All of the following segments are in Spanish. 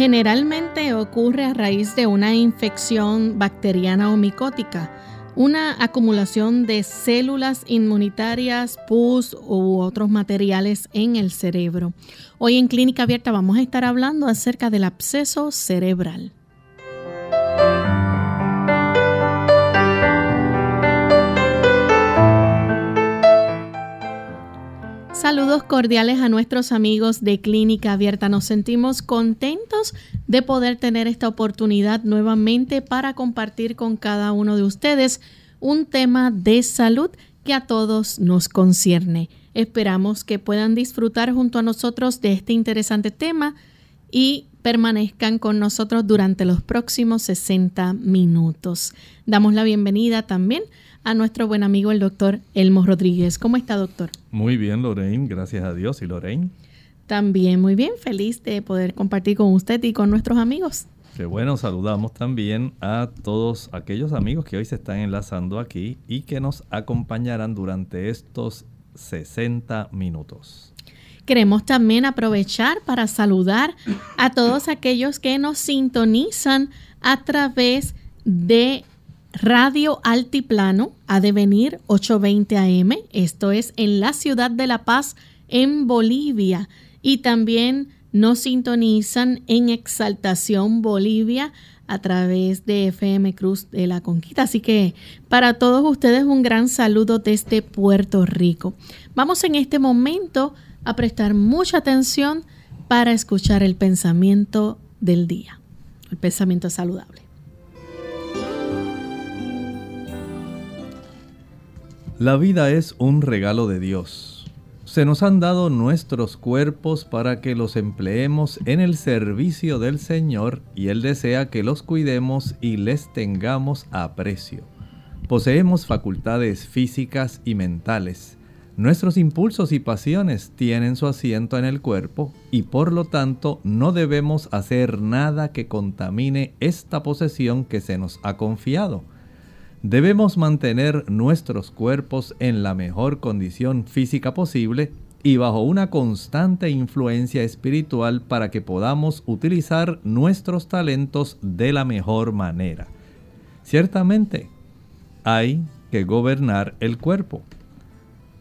Generalmente ocurre a raíz de una infección bacteriana o micótica, una acumulación de células inmunitarias, pus u otros materiales en el cerebro. Hoy en Clínica Abierta vamos a estar hablando acerca del absceso cerebral. Saludos cordiales a nuestros amigos de Clínica Abierta. Nos sentimos contentos de poder tener esta oportunidad nuevamente para compartir con cada uno de ustedes un tema de salud que a todos nos concierne. Esperamos que puedan disfrutar junto a nosotros de este interesante tema y permanezcan con nosotros durante los próximos 60 minutos. Damos la bienvenida también a nuestro buen amigo el doctor Elmo Rodríguez. ¿Cómo está, doctor? Muy bien, Lorraine, gracias a Dios. ¿Y Lorraine? También muy bien, feliz de poder compartir con usted y con nuestros amigos. Qué bueno, saludamos también a todos aquellos amigos que hoy se están enlazando aquí y que nos acompañarán durante estos 60 minutos. Queremos también aprovechar para saludar a todos aquellos que nos sintonizan a través de Radio Altiplano a devenir 820 AM. Esto es en la ciudad de La Paz, en Bolivia. Y también nos sintonizan en Exaltación Bolivia a través de FM Cruz de la Conquista. Así que para todos ustedes un gran saludo desde Puerto Rico. Vamos en este momento a prestar mucha atención para escuchar el pensamiento del día, el pensamiento saludable. La vida es un regalo de Dios. Se nos han dado nuestros cuerpos para que los empleemos en el servicio del Señor y Él desea que los cuidemos y les tengamos aprecio. Poseemos facultades físicas y mentales. Nuestros impulsos y pasiones tienen su asiento en el cuerpo y por lo tanto no debemos hacer nada que contamine esta posesión que se nos ha confiado. Debemos mantener nuestros cuerpos en la mejor condición física posible y bajo una constante influencia espiritual para que podamos utilizar nuestros talentos de la mejor manera. Ciertamente, hay que gobernar el cuerpo,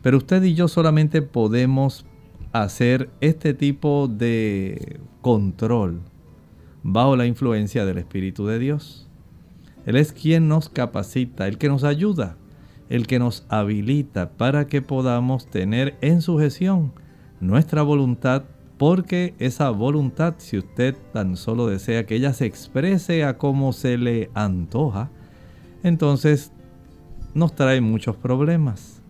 pero usted y yo solamente podemos hacer este tipo de control bajo la influencia del Espíritu de Dios. Él es quien nos capacita, el que nos ayuda, el que nos habilita para que podamos tener en sujeción nuestra voluntad, porque esa voluntad, si usted tan solo desea que ella se exprese a como se le antoja, entonces nos trae muchos problemas.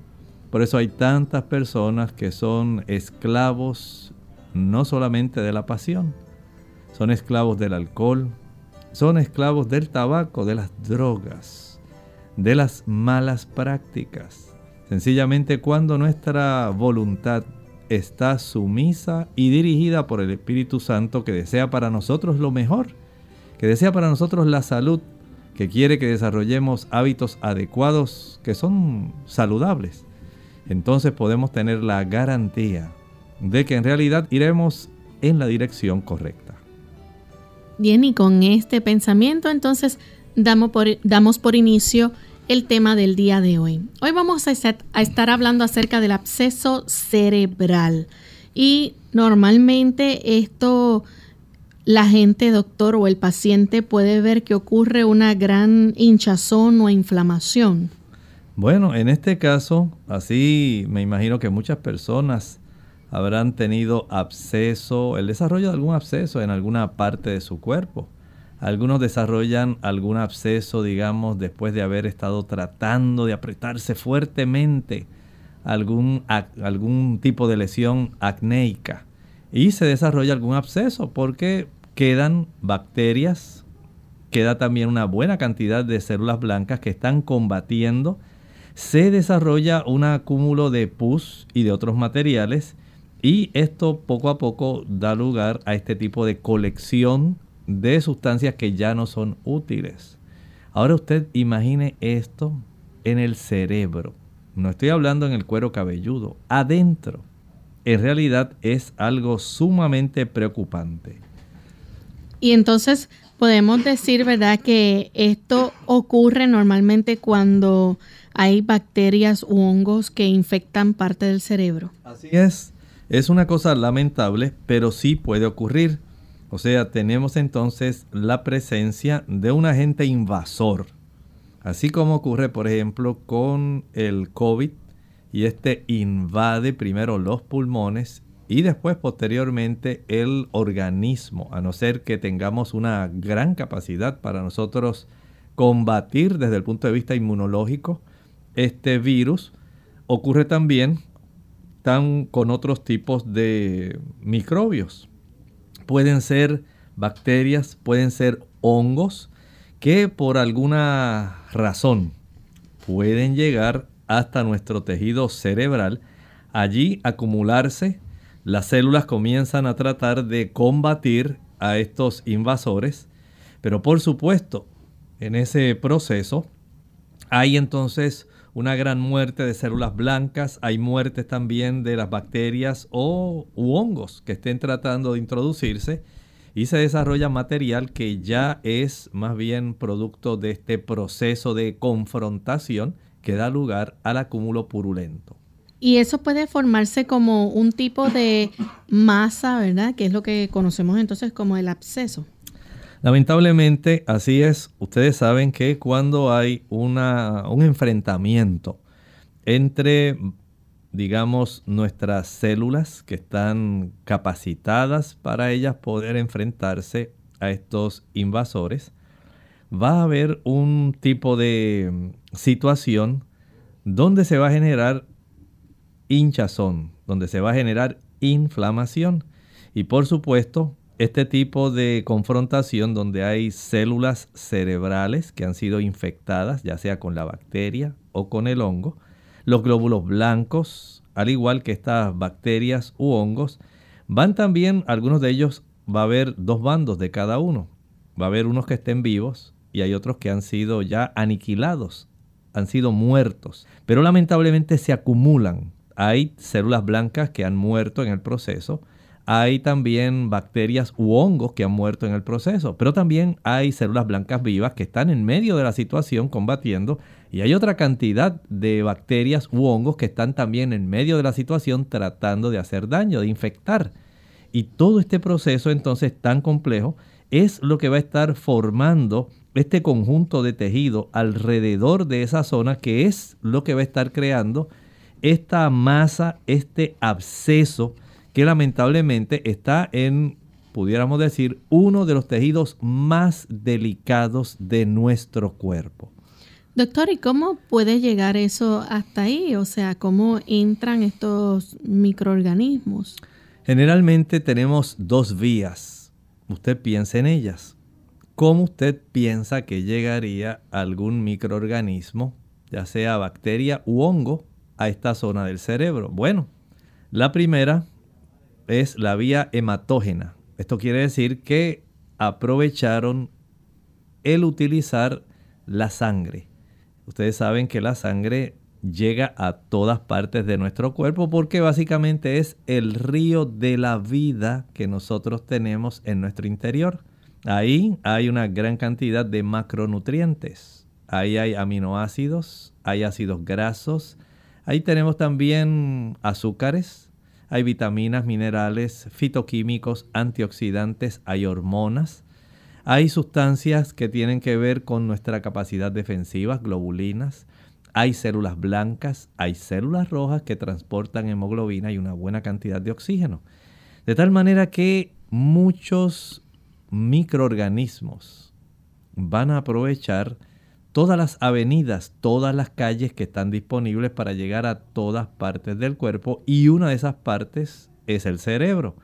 Por eso hay tantas personas que son esclavos no solamente de la pasión, son esclavos del alcohol, son esclavos del tabaco, de las drogas, de las malas prácticas. Sencillamente cuando nuestra voluntad está sumisa y dirigida por el Espíritu Santo que desea para nosotros lo mejor, que desea para nosotros la salud, que quiere que desarrollemos hábitos adecuados que son saludables, entonces podemos tener la garantía de que en realidad iremos en la dirección correcta. Bien, y con este pensamiento entonces damos por, damos por inicio el tema del día de hoy. Hoy vamos a estar hablando acerca del absceso cerebral. Y normalmente esto la gente, doctor, o el paciente puede ver que ocurre una gran hinchazón o inflamación. Bueno, en este caso, así me imagino que muchas personas habrán tenido absceso, el desarrollo de algún absceso en alguna parte de su cuerpo. Algunos desarrollan algún absceso, digamos, después de haber estado tratando de apretarse fuertemente algún, algún tipo de lesión acnéica. Y se desarrolla algún absceso porque quedan bacterias, queda también una buena cantidad de células blancas que están combatiendo. Se desarrolla un acúmulo de pus y de otros materiales y esto poco a poco da lugar a este tipo de colección de sustancias que ya no son útiles. Ahora usted imagine esto en el cerebro. No estoy hablando en el cuero cabelludo, adentro. En realidad es algo sumamente preocupante. Y entonces podemos decir, ¿verdad?, que esto ocurre normalmente cuando hay bacterias u hongos que infectan parte del cerebro. Así es. Es una cosa lamentable, pero sí puede ocurrir. O sea, tenemos entonces la presencia de un agente invasor. Así como ocurre, por ejemplo, con el COVID, y este invade primero los pulmones y después posteriormente el organismo, a no ser que tengamos una gran capacidad para nosotros combatir desde el punto de vista inmunológico este virus. Ocurre también tan con otros tipos de microbios. Pueden ser bacterias, pueden ser hongos que por alguna razón pueden llegar hasta nuestro tejido cerebral, allí acumularse, las células comienzan a tratar de combatir a estos invasores, pero por supuesto, en ese proceso hay entonces una gran muerte de células blancas, hay muertes también de las bacterias o hongos que estén tratando de introducirse y se desarrolla material que ya es más bien producto de este proceso de confrontación que da lugar al acúmulo purulento. Y eso puede formarse como un tipo de masa, ¿verdad? Que es lo que conocemos entonces como el absceso. Lamentablemente, así es. Ustedes saben que cuando hay una, un enfrentamiento entre, digamos, nuestras células que están capacitadas para ellas poder enfrentarse a estos invasores, va a haber un tipo de situación donde se va a generar hinchazón, donde se va a generar inflamación. Y por supuesto, este tipo de confrontación donde hay células cerebrales que han sido infectadas, ya sea con la bacteria o con el hongo, los glóbulos blancos, al igual que estas bacterias u hongos, van también, algunos de ellos va a haber dos bandos de cada uno. Va a haber unos que estén vivos y hay otros que han sido ya aniquilados, han sido muertos, pero lamentablemente se acumulan. Hay células blancas que han muerto en el proceso, hay también bacterias u hongos que han muerto en el proceso, pero también hay células blancas vivas que están en medio de la situación combatiendo y hay otra cantidad de bacterias u hongos que están también en medio de la situación tratando de hacer daño, de infectar. Y todo este proceso entonces tan complejo es lo que va a estar formando este conjunto de tejido alrededor de esa zona que es lo que va a estar creando esta masa, este absceso, que lamentablemente está en, pudiéramos decir, uno de los tejidos más delicados de nuestro cuerpo. Doctor, ¿y cómo puede llegar eso hasta ahí? O sea, ¿cómo entran estos microorganismos? Generalmente tenemos dos vías. Usted piensa en ellas. ¿cómo usted piensa que llegaría algún microorganismo, ya sea bacteria u hongo, a esta zona del cerebro? Bueno, la primera es la vía hematógena. Esto quiere decir que aprovecharon el utilizar la sangre. Ustedes saben que la sangre llega a todas partes de nuestro cuerpo porque básicamente es el río de la vida que nosotros tenemos en nuestro interior. Ahí hay una gran cantidad de macronutrientes. Ahí hay aminoácidos, hay ácidos grasos, ahí tenemos también azúcares, hay vitaminas, minerales, fitoquímicos, antioxidantes, hay hormonas, hay sustancias que tienen que ver con nuestra capacidad defensiva, globulinas, hay células blancas, hay células rojas que transportan hemoglobina y una buena cantidad de oxígeno. De tal manera que muchos microorganismos van a aprovechar todas las avenidas, todas las calles que están disponibles para llegar a todas partes del cuerpo y una de esas partes es el cerebro.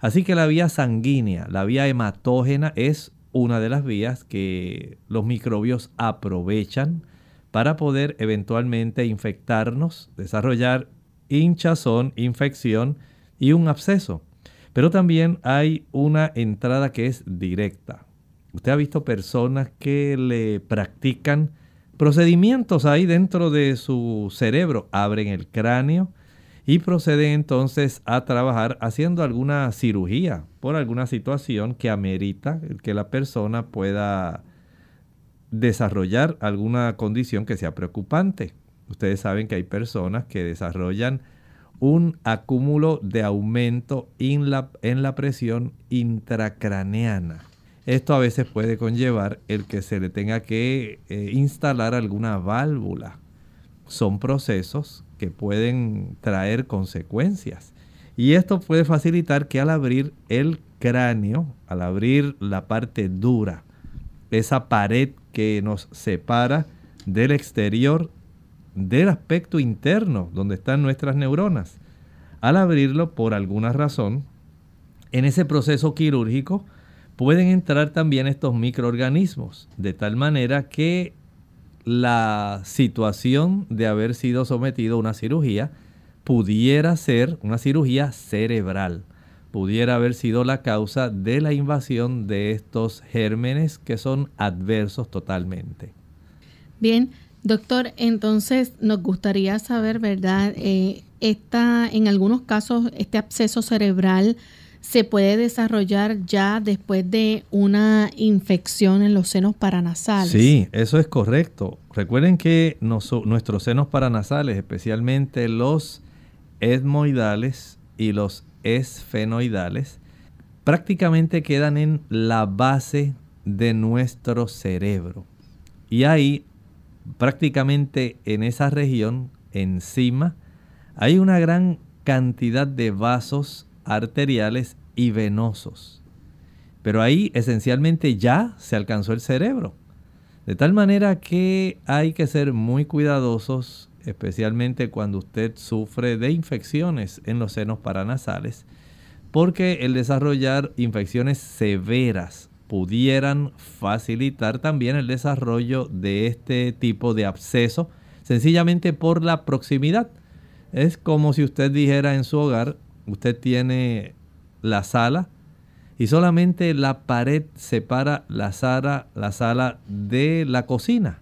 Así que la vía sanguínea, la vía hematógena es una de las vías que los microbios aprovechan para poder eventualmente infectarnos, desarrollar hinchazón, infección y un absceso. Pero también hay una entrada que es directa. Usted ha visto personas que le practican procedimientos ahí dentro de su cerebro, abren el cráneo y proceden entonces a trabajar haciendo alguna cirugía por alguna situación que amerita que la persona pueda desarrollar alguna condición que sea preocupante. Ustedes saben que hay personas que desarrollan un acúmulo de aumento en la, en la presión intracraneana. Esto a veces puede conllevar el que se le tenga que eh, instalar alguna válvula. Son procesos que pueden traer consecuencias. Y esto puede facilitar que al abrir el cráneo, al abrir la parte dura, esa pared que nos separa del exterior, del aspecto interno, donde están nuestras neuronas, al abrirlo por alguna razón, en ese proceso quirúrgico, pueden entrar también estos microorganismos, de tal manera que la situación de haber sido sometido a una cirugía pudiera ser una cirugía cerebral, pudiera haber sido la causa de la invasión de estos gérmenes que son adversos totalmente. Bien, doctor, entonces nos gustaría saber, ¿verdad? Eh, en algunos casos, este absceso cerebral se puede desarrollar ya después de una infección en los senos paranasales. Sí, eso es correcto. Recuerden que nuestros senos paranasales, especialmente los etmoidales y los esfenoidales, prácticamente quedan en la base de nuestro cerebro. Y ahí, prácticamente en esa región, encima, hay una gran cantidad de vasos arteriales y venosos. Pero ahí esencialmente ya se alcanzó el cerebro. De tal manera que hay que ser muy cuidadosos, especialmente cuando usted sufre de infecciones en los senos paranasales, porque el desarrollar infecciones severas pudieran facilitar también el desarrollo de este tipo de absceso, sencillamente por la proximidad. Es como si usted dijera en su hogar, usted tiene la sala y solamente la pared separa la sala, la sala de la cocina.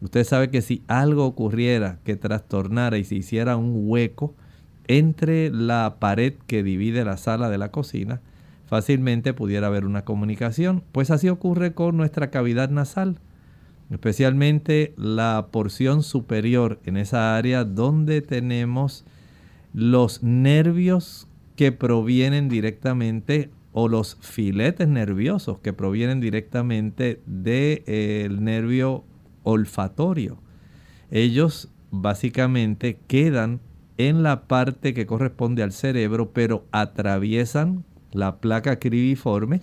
Usted sabe que si algo ocurriera que trastornara y se hiciera un hueco entre la pared que divide la sala de la cocina, fácilmente pudiera haber una comunicación. Pues así ocurre con nuestra cavidad nasal, especialmente la porción superior en esa área donde tenemos los nervios que provienen directamente o los filetes nerviosos que provienen directamente del nervio olfatorio. Ellos básicamente quedan en la parte que corresponde al cerebro, pero atraviesan la placa cribiforme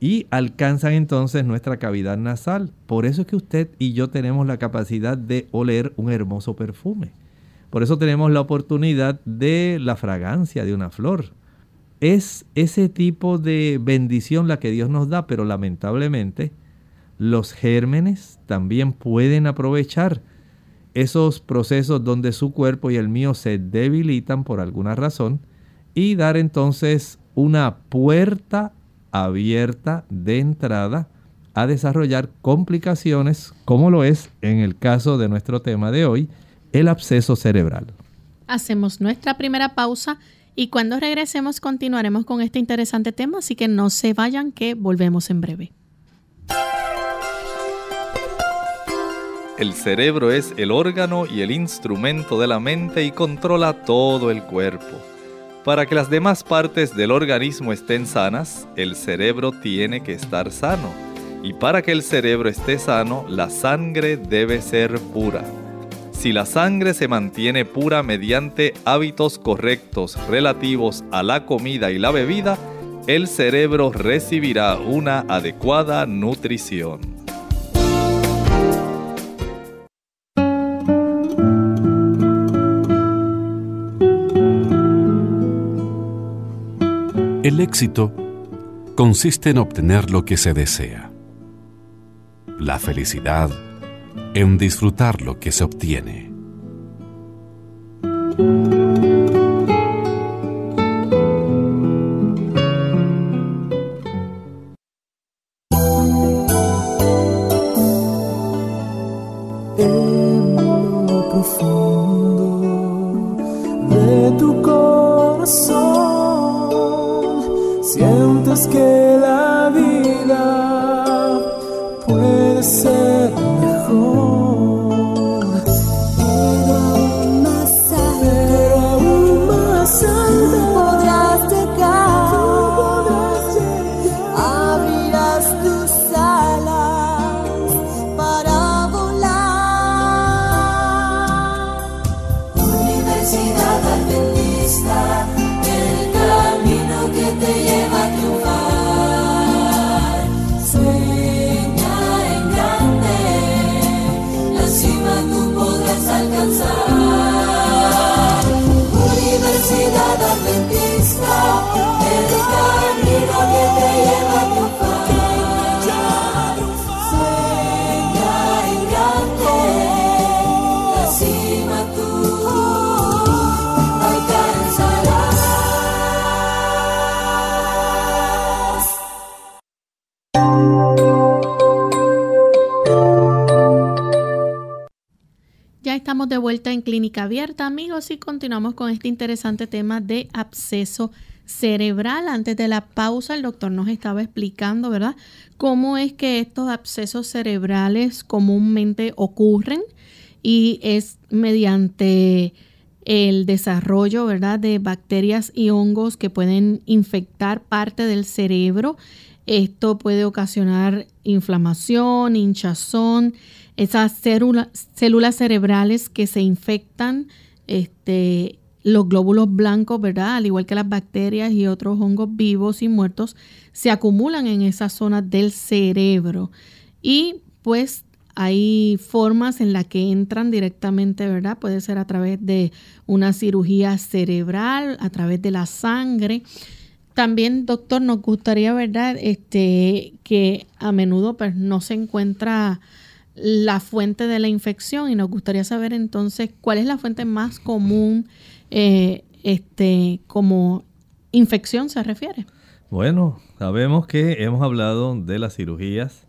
y alcanzan entonces nuestra cavidad nasal. Por eso es que usted y yo tenemos la capacidad de oler un hermoso perfume. Por eso tenemos la oportunidad de la fragancia de una flor. es ese tipo de bendición la que Dios nos da, pero lamentablemente los gérmenes también pueden aprovechar esos procesos donde su cuerpo y el mío se debilitan por alguna razón y dar entonces una puerta abierta de entrada a desarrollar complicaciones como lo es en el caso de nuestro tema de hoy, el absceso cerebral. Hacemos nuestra primera pausa y cuando regresemos continuaremos con este interesante tema, así que no se vayan que volvemos en breve. El cerebro es el órgano y el instrumento de la mente y controla todo el cuerpo. Para que las demás partes del organismo estén sanas, el cerebro tiene que estar sano. Y para que el cerebro esté sano, la sangre debe ser pura. Si la sangre se mantiene pura mediante hábitos correctos relativos a la comida y la bebida, el cerebro recibirá una adecuada nutrición. El éxito consiste en obtener lo que se desea. La felicidad en disfrutar lo que se obtiene. Amigos, y continuamos con este interesante tema de absceso cerebral. Antes de la pausa, el doctor nos estaba explicando, ¿verdad?, cómo es que estos abscesos cerebrales comúnmente ocurren y es mediante el desarrollo, ¿verdad?, de bacterias y hongos que pueden infectar parte del cerebro. Esto puede ocasionar inflamación, hinchazón, esas células, cerebrales que se infectan, este, los glóbulos blancos, ¿verdad? Al igual que las bacterias y otros hongos vivos y muertos, se acumulan en esas zonas del cerebro. Y pues hay formas en las que entran directamente, ¿verdad? Puede ser a través de una cirugía cerebral, a través de la sangre. También, doctor, nos gustaría, ¿verdad? Este, que a menudo pues, no se encuentra la fuente de la infección y nos gustaría saber entonces cuál es la fuente más común eh, este, como infección se refiere. Bueno, sabemos que hemos hablado de las cirugías,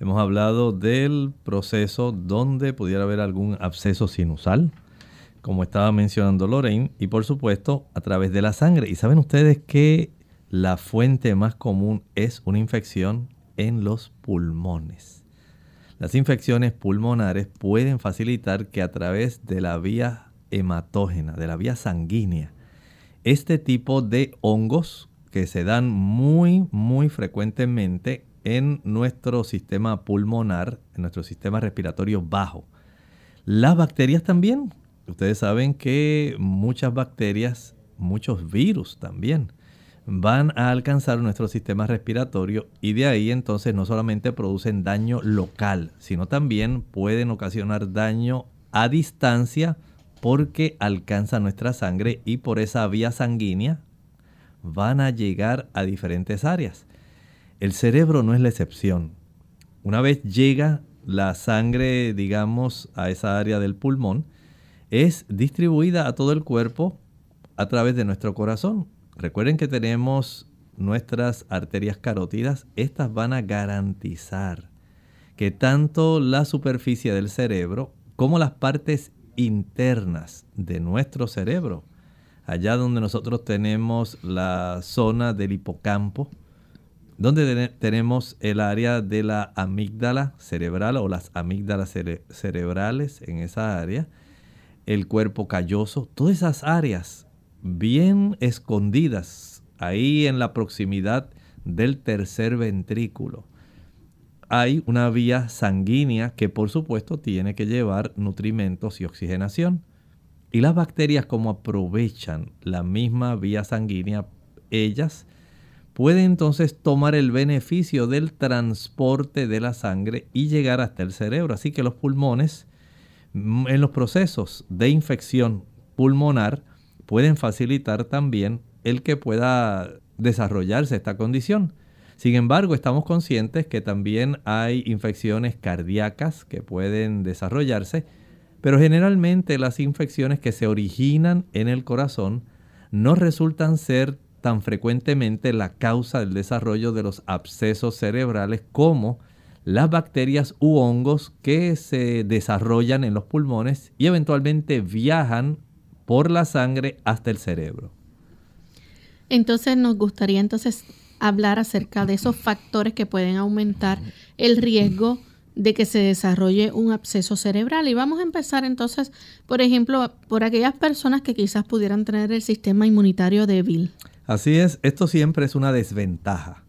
hemos hablado del proceso donde pudiera haber algún absceso sinusal, como estaba mencionando Lorraine, y por supuesto a través de la sangre. Y saben ustedes que la fuente más común es una infección en los pulmones. Las infecciones pulmonares pueden facilitar que a través de la vía hematógena, de la vía sanguínea, este tipo de hongos que se dan muy, muy frecuentemente en nuestro sistema pulmonar, en nuestro sistema respiratorio bajo. Las bacterias también. Ustedes saben que muchas bacterias, muchos virus también, van a alcanzar nuestro sistema respiratorio y de ahí entonces no solamente producen daño local, sino también pueden ocasionar daño a distancia porque alcanza nuestra sangre y por esa vía sanguínea van a llegar a diferentes áreas. El cerebro no es la excepción. Una vez llega la sangre, digamos, a esa área del pulmón, es distribuida a todo el cuerpo a través de nuestro corazón. Recuerden que tenemos nuestras arterias carótidas. Estas van a garantizar que tanto la superficie del cerebro como las partes internas de nuestro cerebro, allá donde nosotros tenemos la zona del hipocampo, donde tenemos el área de la amígdala cerebral o las amígdalas cerebrales en esa área, el cuerpo calloso, todas esas áreas bien escondidas ahí en la proximidad del tercer ventrículo. Hay una vía sanguínea que por supuesto tiene que llevar nutrimentos y oxigenación. Y las bacterias como aprovechan la misma vía sanguínea, ellas puede entonces tomar el beneficio del transporte de la sangre y llegar hasta el cerebro. Así que los pulmones, mm, en los procesos de infección pulmonar, pueden facilitar también el que pueda desarrollarse esta condición. Sin embargo, estamos conscientes que también hay infecciones cardíacas que pueden desarrollarse, pero generalmente las infecciones que se originan en el corazón no resultan ser tan frecuentemente la causa del desarrollo de los abscesos cerebrales como las bacterias u hongos que se desarrollan en los pulmones y eventualmente viajan por la sangre hasta el cerebro. Entonces nos gustaría entonces hablar acerca de esos factores que pueden aumentar el riesgo de que se desarrolle un absceso cerebral. Y vamos a empezar entonces, por ejemplo, por aquellas personas que quizás pudieran tener el sistema inmunitario débil. Así es, esto siempre es una desventaja.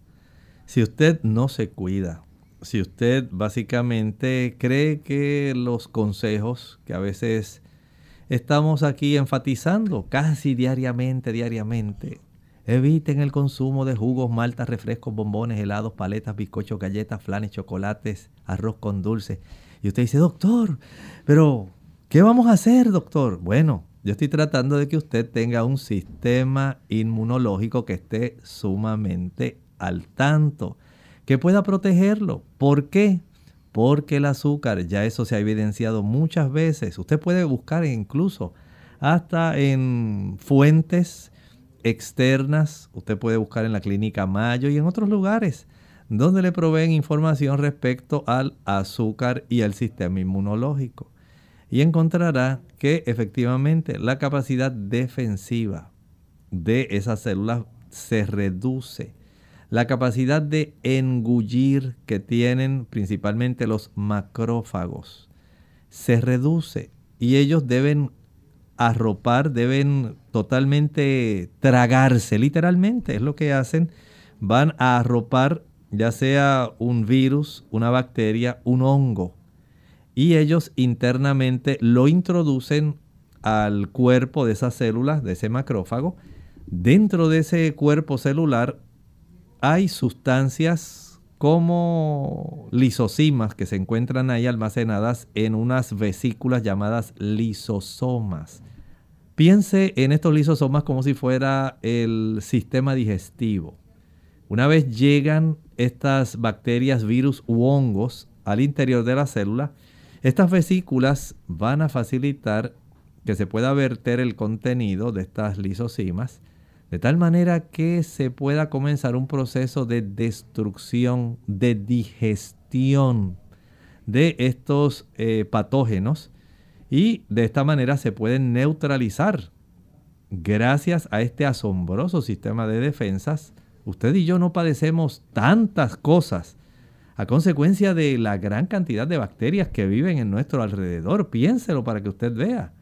Si usted no se cuida, si usted básicamente cree que los consejos que a veces estamos aquí enfatizando casi diariamente, diariamente, eviten el consumo de jugos, maltas, refrescos, bombones, helados, paletas, bizcochos, galletas, flanes, chocolates, arroz con dulce. Y usted dice, doctor, pero ¿qué vamos a hacer, doctor? Bueno, yo estoy tratando de que usted tenga un sistema inmunológico que esté sumamente al tanto, que pueda protegerlo. ¿Por qué? Porque el azúcar, ya eso se ha evidenciado muchas veces. Usted puede buscar incluso hasta en fuentes externas, usted puede buscar en la clínica Mayo y en otros lugares donde le proveen información respecto al azúcar y al sistema inmunológico y encontrará que efectivamente la capacidad defensiva de esas células se reduce. La capacidad de engullir que tienen principalmente los macrófagos se reduce y ellos deben arropar, deben totalmente tragarse, literalmente es lo que hacen, van a arropar ya sea un virus, una bacteria, un hongo y ellos internamente lo introducen al cuerpo de esas células, de ese macrófago. Dentro de ese cuerpo celular hay sustancias como lisosimas que se encuentran ahí almacenadas en unas vesículas llamadas lisosomas. Piense en estos lisosomas como si fuera el sistema digestivo. Una vez llegan estas bacterias, virus u hongos al interior de la célula, estas vesículas van a facilitar que se pueda verter el contenido de estas lisosimas de tal manera que se pueda comenzar un proceso de destrucción, de digestión de estos eh, patógenos y de esta manera se pueden neutralizar. Gracias a este asombroso sistema de defensas, usted y yo no padecemos tantas cosas a consecuencia de la gran cantidad de bacterias que viven en nuestro alrededor. Piénselo para que usted vea.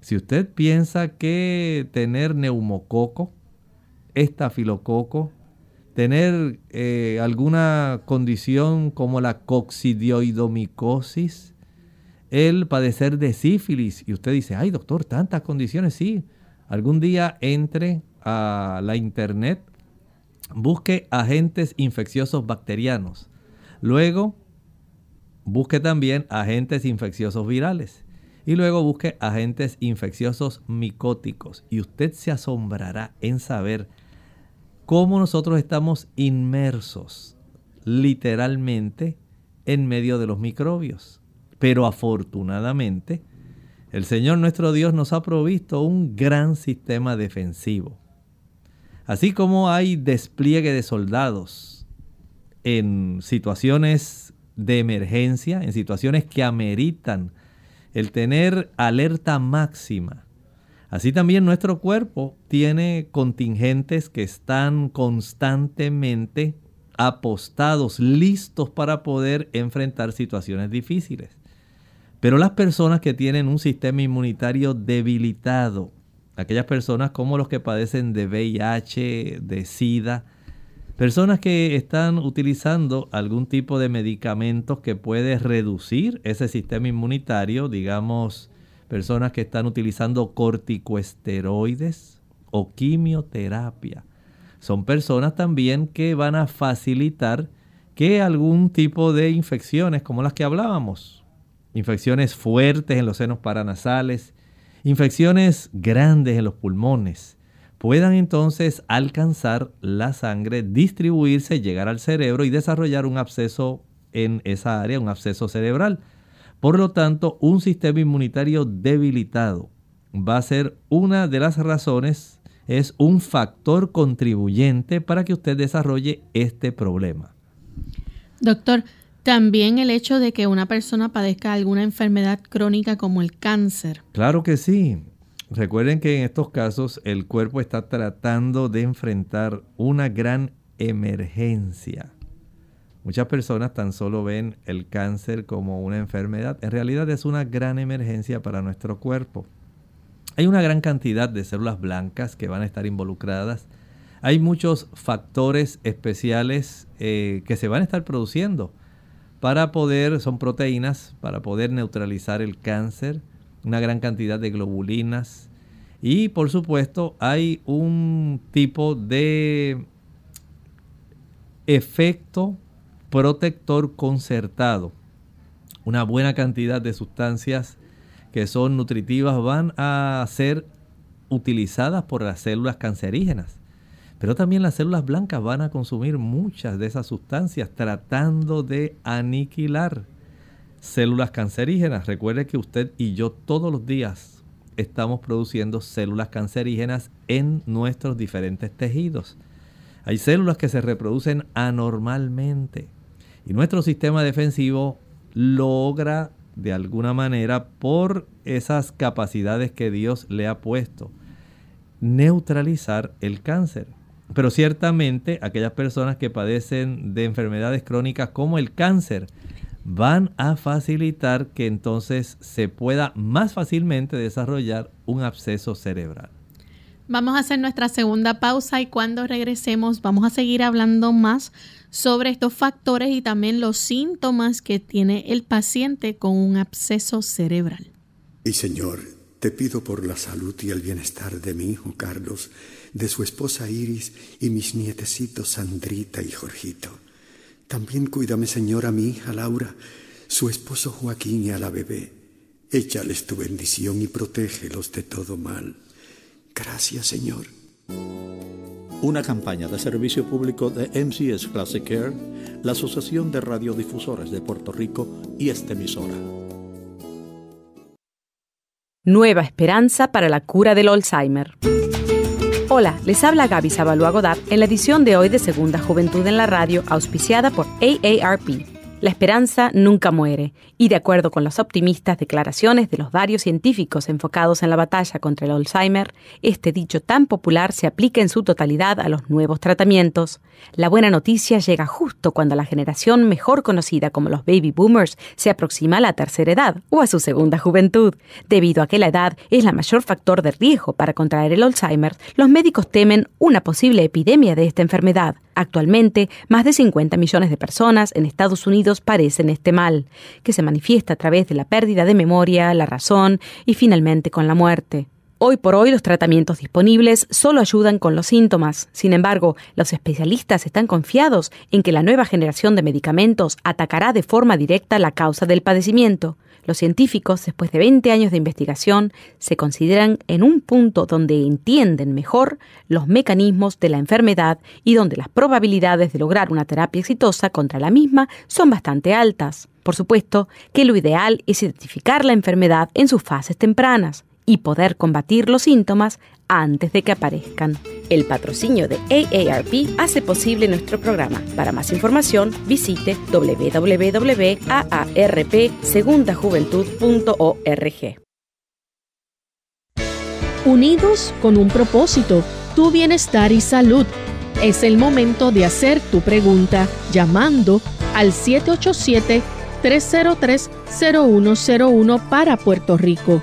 Si usted piensa que tener neumococo, estafilococo, tener eh, alguna condición como la coccidioidomicosis, el padecer de sífilis, y usted dice, ay doctor, tantas condiciones, sí. Algún día entre a la internet, busque agentes infecciosos bacterianos Luego, busque también agentes infecciosos virales. Y luego busque agentes infecciosos micóticos. Y usted se asombrará en saber cómo nosotros estamos inmersos literalmente en medio de los microbios. Pero afortunadamente, el Señor nuestro Dios nos ha provisto un gran sistema defensivo. Así como hay despliegue de soldados en situaciones de emergencia, en situaciones que ameritan el tener alerta máxima. Así también nuestro cuerpo tiene contingentes que están constantemente apostados, listos para poder enfrentar situaciones difíciles. Pero las personas que tienen un sistema inmunitario debilitado, aquellas personas como los que padecen de VIH, de SIDA, personas que están utilizando algún tipo de medicamentos que puede reducir ese sistema inmunitario, digamos, personas que están utilizando corticoesteroides o quimioterapia. Son personas también que van a facilitar que algún tipo de infecciones como las que hablábamos, infecciones fuertes en los senos paranasales, infecciones grandes en los pulmones, puedan entonces alcanzar la sangre, distribuirse, llegar al cerebro y desarrollar un absceso en esa área, un absceso cerebral. Por lo tanto, un sistema inmunitario debilitado va a ser una de las razones, es un factor contribuyente para que usted desarrolle este problema. Doctor, también el hecho de que una persona padezca alguna enfermedad crónica como el cáncer. Claro que sí. Recuerden que en estos casos el cuerpo está tratando de enfrentar una gran emergencia. Muchas personas tan solo ven el cáncer como una enfermedad. En realidad es una gran emergencia para nuestro cuerpo. Hay una gran cantidad de células blancas que van a estar involucradas. Hay muchos factores especiales eh, que se van a estar produciendo para poder, son proteínas, para poder neutralizar el cáncer, una gran cantidad de globulinas. Y por supuesto hay un tipo de efecto protector concertado. Una buena cantidad de sustancias que son nutritivas van a ser utilizadas por las células cancerígenas. Pero también las células blancas van a consumir muchas de esas sustancias tratando de aniquilar células cancerígenas. Recuerde que usted y yo todos los días estamos produciendo células cancerígenas en nuestros diferentes tejidos. Hay células que se reproducen anormalmente y nuestro sistema defensivo logra de alguna manera por esas capacidades que Dios le ha puesto neutralizar el cáncer. Pero ciertamente aquellas personas que padecen de enfermedades crónicas como el cáncer van a facilitar que entonces se pueda más fácilmente desarrollar un absceso cerebral. Vamos a hacer nuestra segunda pausa y cuando regresemos vamos a seguir hablando más sobre estos factores y también los síntomas que tiene el paciente con un absceso cerebral. Y Señor, te pido por la salud y el bienestar de mi hijo Carlos de su esposa Iris y mis nietecitos Sandrita y Jorgito. También cuídame, Señor, a mi hija Laura, su esposo Joaquín y a la bebé. Échales tu bendición y protégelos de todo mal. Gracias, Señor. Una campaña de servicio público de MCS Classic Care, la Asociación de Radiodifusores de Puerto Rico y esta emisora. Nueva esperanza para la cura del Alzheimer. Hola, les habla Gaby Sabalua Godard en la edición de hoy de Segunda Juventud en la Radio, auspiciada por AARP. La esperanza nunca muere, y de acuerdo con las optimistas declaraciones de los varios científicos enfocados en la batalla contra el Alzheimer, este dicho tan popular se aplica en su totalidad a los nuevos tratamientos. La buena noticia llega justo cuando la generación mejor conocida como los baby boomers se aproxima a la tercera edad o a su segunda juventud. Debido a que la edad es la mayor factor de riesgo para contraer el Alzheimer, los médicos temen una posible epidemia de esta enfermedad. Actualmente, más de 50 millones de personas en Estados Unidos padecen este mal, que se manifiesta a través de la pérdida de memoria, la razón y finalmente con la muerte. Hoy por hoy los tratamientos disponibles solo ayudan con los síntomas. Sin embargo, los especialistas están confiados en que la nueva generación de medicamentos atacará de forma directa la causa del padecimiento. Los científicos, después de 20 años de investigación, se consideran en un punto donde entienden mejor los mecanismos de la enfermedad y donde las probabilidades de lograr una terapia exitosa contra la misma son bastante altas. Por supuesto que lo ideal es identificar la enfermedad en sus fases tempranas y poder combatir los síntomas antes de que aparezcan. El patrocinio de AARP hace posible nuestro programa. Para más información, visite www.aarpsegundajuventud.org. Unidos con un propósito, tu bienestar y salud. Es el momento de hacer tu pregunta llamando al 787-303-0101 para Puerto Rico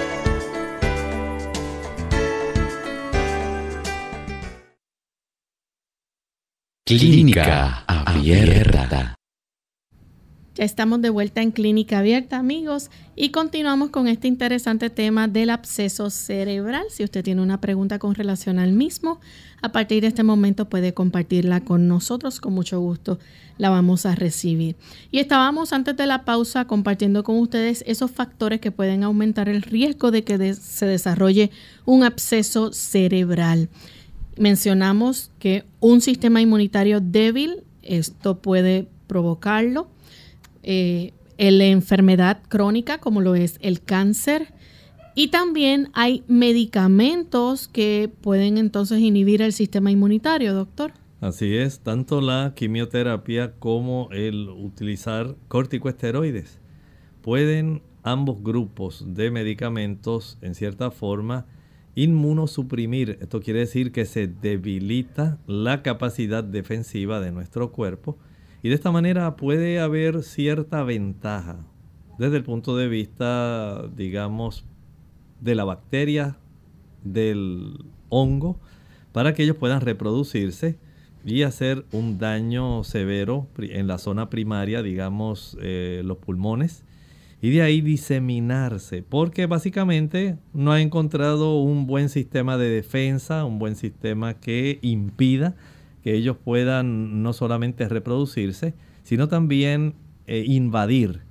Clínica Abierta. Ya estamos de vuelta en Clínica Abierta, amigos, y continuamos con este interesante tema del absceso cerebral. Si usted tiene una pregunta con relación al mismo, a partir de este momento puede compartirla con nosotros, con mucho gusto la vamos a recibir. Y estábamos antes de la pausa compartiendo con ustedes esos factores que pueden aumentar el riesgo de que se desarrolle un absceso cerebral. Mencionamos que un sistema inmunitario débil, esto puede provocarlo. Eh, la enfermedad crónica, como lo es el cáncer. Y también hay medicamentos que pueden entonces inhibir el sistema inmunitario, doctor. Así es, tanto la quimioterapia como el utilizar corticoesteroides pueden ambos grupos de medicamentos en cierta forma inmunosuprimir. Esto quiere decir que se debilita la capacidad defensiva de nuestro cuerpo y de esta manera puede haber cierta ventaja desde el punto de vista, digamos, de la bacteria, del hongo, para que ellos puedan reproducirse y hacer un daño severo en la zona primaria, digamos, eh, los pulmones y de ahí diseminarse, porque básicamente no ha encontrado un buen sistema de defensa, un buen sistema que impida que ellos puedan no solamente reproducirse, sino también eh, invadir.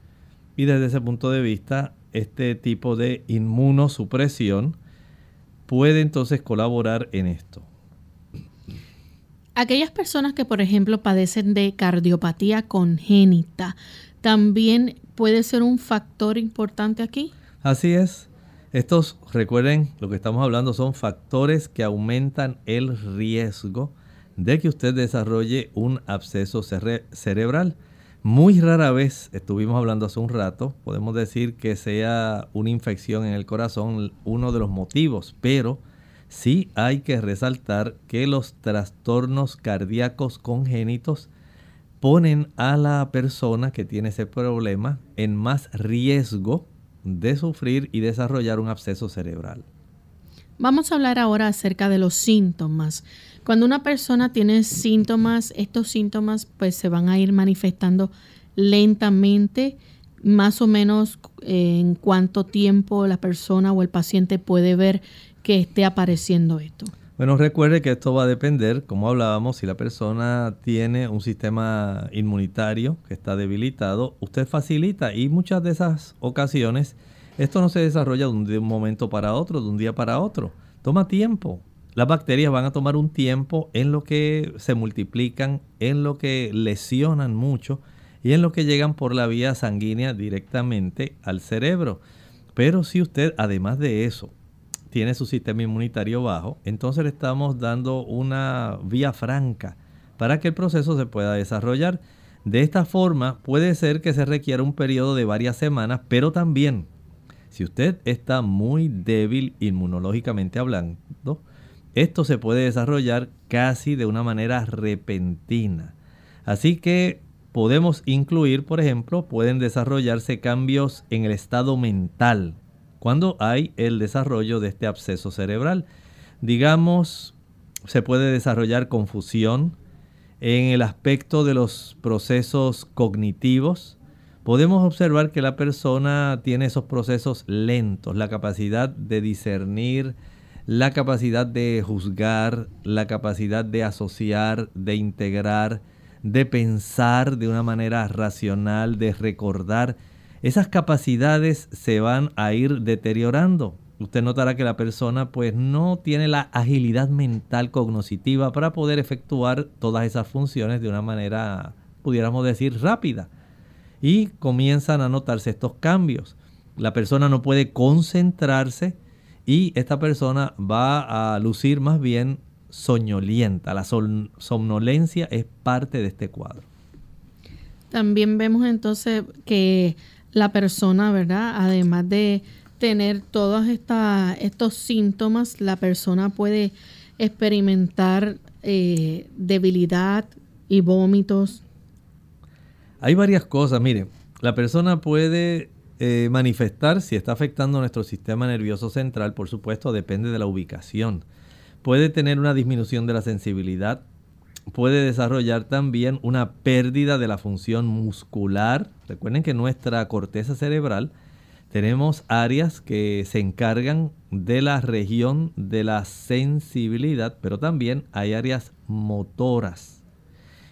Y desde ese punto de vista, este tipo de inmunosupresión puede entonces colaborar en esto. Aquellas personas que, por ejemplo, padecen de cardiopatía congénita, también puede ser un factor importante aquí. Así es. Estos, recuerden, lo que estamos hablando son factores que aumentan el riesgo de que usted desarrolle un absceso cerebral. Muy rara vez, estuvimos hablando hace un rato, podemos decir que sea una infección en el corazón uno de los motivos, pero sí hay que resaltar que los trastornos cardíacos congénitos ponen a la persona que tiene ese problema en más riesgo de sufrir y desarrollar un absceso cerebral. Vamos a hablar ahora acerca de los síntomas. Cuando una persona tiene síntomas, estos síntomas pues se van a ir manifestando lentamente, más o menos eh, en cuánto tiempo la persona o el paciente puede ver que esté apareciendo esto. Bueno, recuerde que esto va a depender, como hablábamos, si la persona tiene un sistema inmunitario que está debilitado, usted facilita y muchas de esas ocasiones esto no se desarrolla de un, momento para otro, de un día para otro. Toma tiempo. Las bacterias van a tomar un tiempo en lo que se multiplican, en lo que lesionan mucho y en lo que llegan por la vía sanguínea directamente al cerebro. Pero si usted, además de eso, tiene su sistema inmunitario bajo, entonces le estamos dando una vía franca para que el proceso se pueda desarrollar. De esta forma puede ser que se requiera un periodo de varias semanas, pero también si usted está muy débil inmunológicamente hablando, esto se puede desarrollar casi de una manera repentina. Así que podemos incluir, por ejemplo, pueden desarrollarse cambios en el estado mental cuando hay el desarrollo de este absceso cerebral. Digamos, se puede desarrollar confusión. En el aspecto de los procesos cognitivos, podemos observar que la persona tiene esos procesos lentos, la capacidad de discernir, la capacidad de juzgar, la capacidad de asociar, de integrar, de pensar de una manera racional, de recordar. Esas capacidades se van a ir deteriorando. Usted notará que la persona pues no tiene la agilidad mental cognoscitiva para poder efectuar todas esas funciones de una manera, pudiéramos decir, rápida. Y comienzan a notarse estos cambios. La persona no puede concentrarse y esta persona va a lucir más bien soñolienta. La somnolencia es parte de este cuadro. También vemos entonces que la persona, ¿verdad? Además de tener todos estos síntomas, la persona puede experimentar eh, debilidad y vómitos. Hay varias cosas, mire, la persona puede eh, manifestar si está afectando nuestro sistema nervioso central, por supuesto, depende de la ubicación. Puede tener una disminución de la sensibilidad, puede desarrollar también una pérdida de la función muscular. Recuerden que nuestra corteza cerebral tenemos áreas que se encargan de la región de la sensibilidad, pero también hay áreas motoras.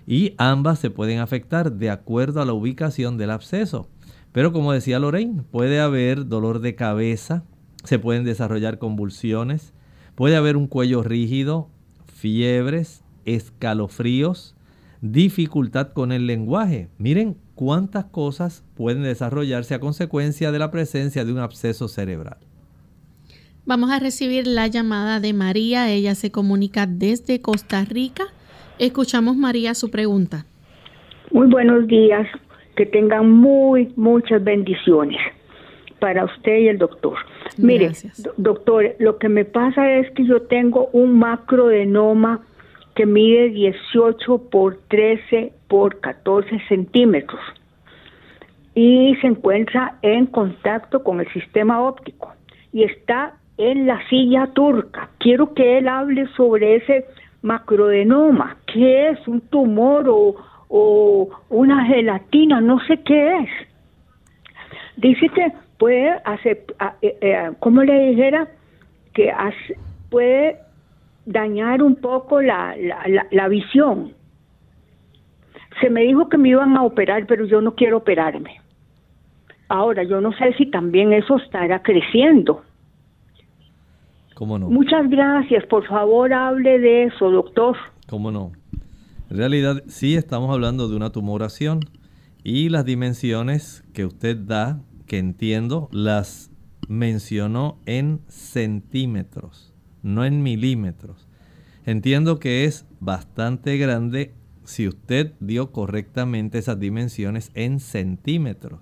Y ambas se pueden afectar de acuerdo a la ubicación del absceso. Pero como decía Lorraine, puede haber dolor de cabeza, se pueden desarrollar convulsiones, puede haber un cuello rígido, fiebres, escalofríos, dificultad con el lenguaje. Miren cuántas cosas pueden desarrollarse a consecuencia de la presencia de un absceso cerebral. Vamos a recibir la llamada de María. Ella se comunica desde Costa Rica. Escuchamos, María, su pregunta. Muy buenos días. Que tengan muy, muchas bendiciones para usted y el doctor. Mire, doctor, lo que me pasa es que yo tengo un macrodenoma que mide 18 por 13 por 14 centímetros y se encuentra en contacto con el sistema óptico y está en la silla turca. Quiero que él hable sobre ese macrodenoma, qué es un tumor o, una gelatina, no sé qué es. Dice que puede hacer, eh, eh, como le dijera, que puede dañar un poco la, la, visión. Se me dijo que me iban a operar, pero yo no quiero operarme. Ahora, yo no sé si también eso estará creciendo. ¿Cómo no? Muchas gracias. Por favor, hable de eso, doctor. ¿Cómo no? En realidad, sí estamos hablando de una tumoración y las dimensiones que usted da, que entiendo, las mencionó en centímetros no en milímetros. Entiendo que es bastante grande si usted dio correctamente esas dimensiones en centímetros.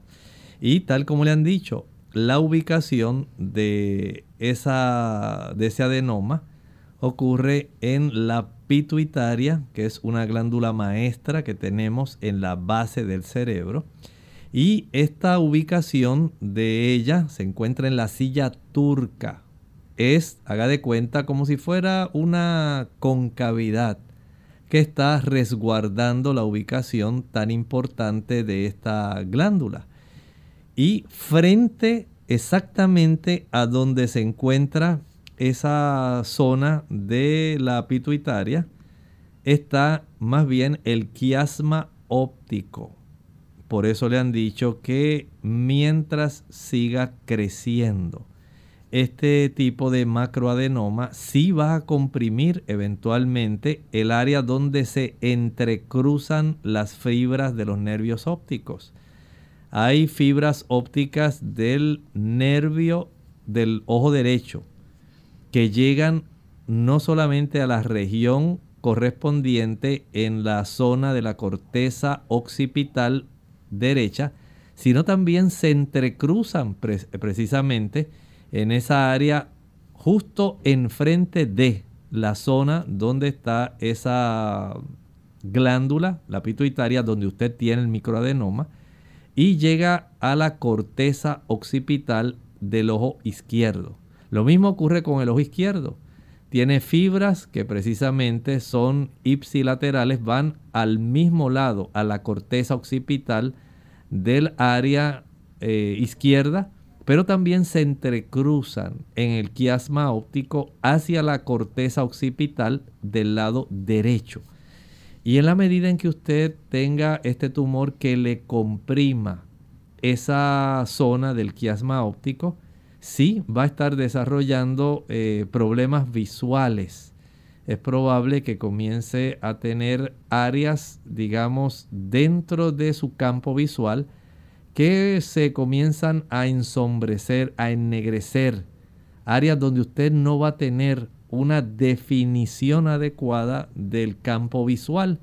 Y tal como le han dicho, la ubicación de, esa, de ese adenoma ocurre en la pituitaria, que es una glándula maestra que tenemos en la base del cerebro. Y esta ubicación de ella se encuentra en la silla turca es, haga de cuenta, como si fuera una concavidad que está resguardando la ubicación tan importante de esta glándula. Y frente exactamente a donde se encuentra esa zona de la pituitaria, está más bien el quiasma óptico. Por eso le han dicho que mientras siga creciendo, este tipo de macroadenoma sí va a comprimir eventualmente el área donde se entrecruzan las fibras de los nervios ópticos. Hay fibras ópticas del nervio del ojo derecho que llegan no solamente a la región correspondiente en la zona de la corteza occipital derecha, sino también se entrecruzan precisamente en esa área justo enfrente de la zona donde está esa glándula, la pituitaria, donde usted tiene el microadenoma, y llega a la corteza occipital del ojo izquierdo. Lo mismo ocurre con el ojo izquierdo. tiene fibras que precisamente son ipsilaterales, van al mismo lado, a la corteza occipital del área eh, izquierda, pero también se entrecruzan en el quiasma óptico hacia la corteza occipital del lado derecho. Y en la medida en que usted tenga este tumor que le comprima esa zona del quiasma óptico, sí va a estar desarrollando eh, problemas visuales. Es probable que comience a tener áreas, digamos, dentro de su campo visual que se comienzan a ensombrecer, a ennegrecer. Áreas donde usted no va a tener una definición adecuada del campo visual.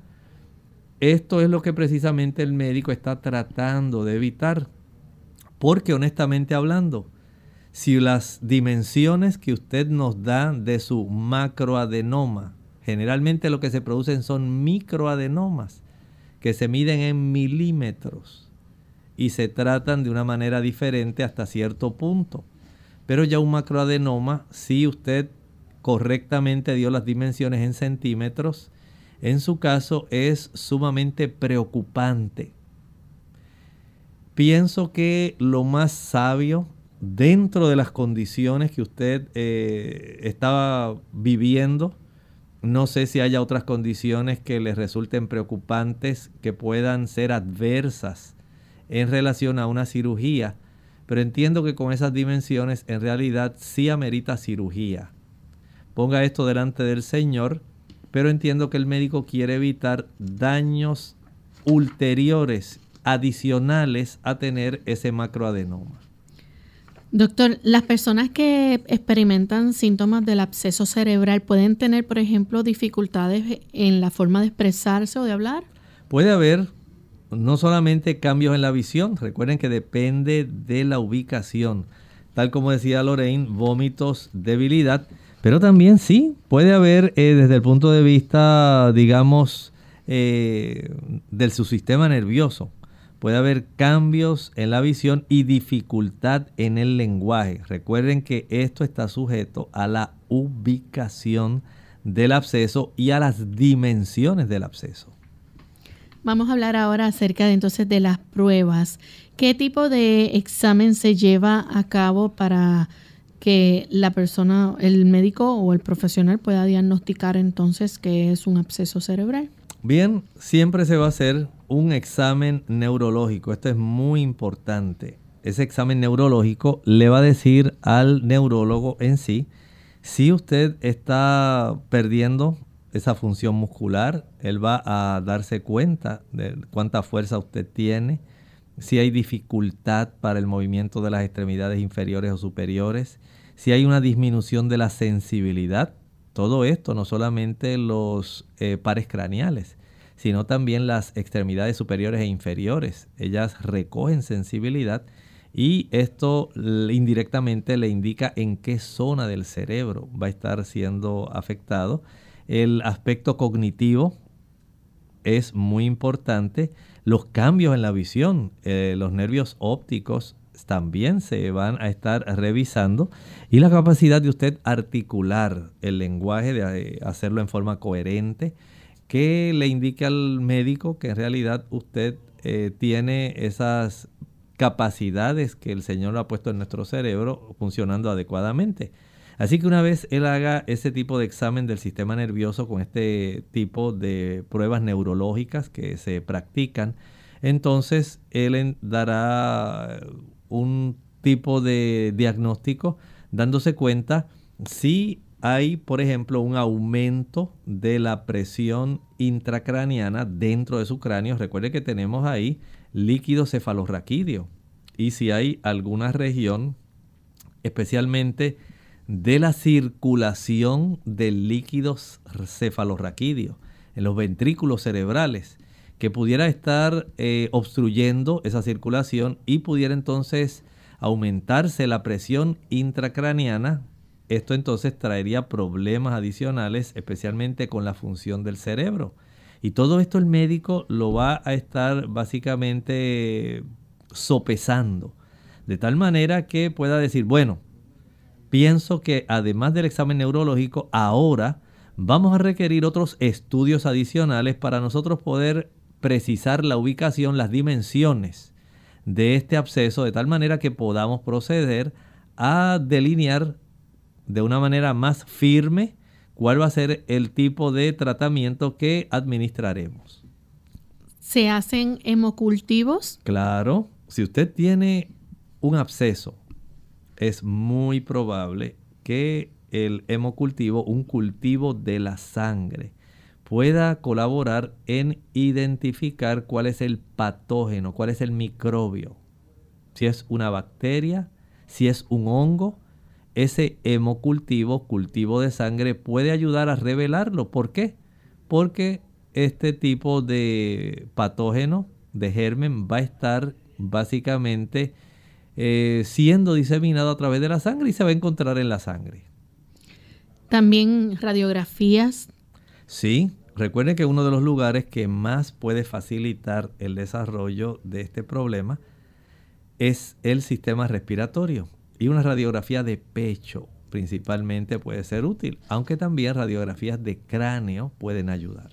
Esto es lo que precisamente el médico está tratando de evitar. Porque honestamente hablando, si las dimensiones que usted nos da de su macroadenoma, generalmente lo que se producen son microadenomas que se miden en milímetros y se tratan de una manera diferente hasta cierto punto. Pero ya un macroadenoma, si usted correctamente dio las dimensiones en centímetros, en su caso es sumamente preocupante. Pienso que lo más sabio dentro de las condiciones que usted eh, estaba viviendo, no sé si haya otras condiciones que le resulten preocupantes, que puedan ser adversas en relación a una cirugía, pero entiendo que con esas dimensiones en realidad sí amerita cirugía. Ponga esto delante del Señor, pero entiendo que el médico quiere evitar daños ulteriores, adicionales a tener ese macroadenoma. Doctor, las personas que experimentan síntomas del absceso cerebral pueden tener, por ejemplo, dificultades en la forma de expresarse o de hablar. Puede haber no solamente cambios en la visión, recuerden que depende de la ubicación, tal como decía Lorraine, vómitos, debilidad, pero también sí, puede haber eh, desde el punto de vista, digamos, eh, del su sistema nervioso puede haber cambios en la visión y dificultad en el lenguaje. Recuerden que esto está sujeto a la ubicación del absceso y a las dimensiones del absceso. Vamos a hablar ahora acerca de entonces de las pruebas. ¿Qué tipo de examen se lleva a cabo para que la persona, el médico o el profesional pueda diagnosticar entonces que es un absceso cerebral? Bien, siempre se va a hacer un examen neurológico. Esto es muy importante. Ese examen neurológico le va a decir al neurólogo en sí si usted está perdiendo esa función muscular. Él va a darse cuenta de cuánta fuerza usted tiene, si hay dificultad para el movimiento de las extremidades inferiores o superiores, si hay una disminución de la sensibilidad todo esto, no solamente los eh, pares craneales, sino también las extremidades superiores e inferiores. Ellas recogen sensibilidad y esto indirectamente le indica en qué zona del cerebro va a estar siendo afectado. El aspecto cognitivo es muy importante. Los cambios en la visión, eh, los nervios ópticos también se van a estar revisando y la capacidad de usted articular el lenguaje, de eh, hacerlo en forma coherente, que le indique al médico que en realidad usted eh, tiene esas capacidades que el Señor ha puesto en nuestro cerebro funcionando adecuadamente. Así que una vez él haga ese tipo de examen del sistema nervioso con este tipo de pruebas neurológicas que se practican, entonces él dará un tipo de diagnóstico dándose cuenta si hay, por ejemplo, un aumento de la presión intracraniana dentro de su cráneo. Recuerde que tenemos ahí líquido cefalorraquídeo. Y si hay alguna región, especialmente de la circulación del líquido cefalorraquídeo en los ventrículos cerebrales, que pudiera estar eh, obstruyendo esa circulación y pudiera entonces aumentarse la presión intracraniana. Esto entonces traería problemas adicionales, especialmente con la función del cerebro. Y todo esto el médico lo va a estar básicamente sopesando, de tal manera que pueda decir, bueno, pienso que además del examen neurológico, ahora vamos a requerir otros estudios adicionales para nosotros poder precisar la ubicación, las dimensiones de este absceso, de tal manera que podamos proceder a delinear de una manera más firme cuál va a ser el tipo de tratamiento que administraremos. ¿Se hacen hemocultivos? Claro, si usted tiene un absceso, es muy probable que el hemocultivo, un cultivo de la sangre, pueda colaborar en identificar cuál es el patógeno, cuál es el microbio. Si es una bacteria, si es un hongo, ese hemocultivo, cultivo de sangre, puede ayudar a revelarlo. ¿Por qué? Porque este tipo de patógeno, de germen, va a estar básicamente eh, siendo diseminado a través de la sangre y se va a encontrar en la sangre. También radiografías. Sí, recuerden que uno de los lugares que más puede facilitar el desarrollo de este problema es el sistema respiratorio. Y una radiografía de pecho principalmente puede ser útil, aunque también radiografías de cráneo pueden ayudar.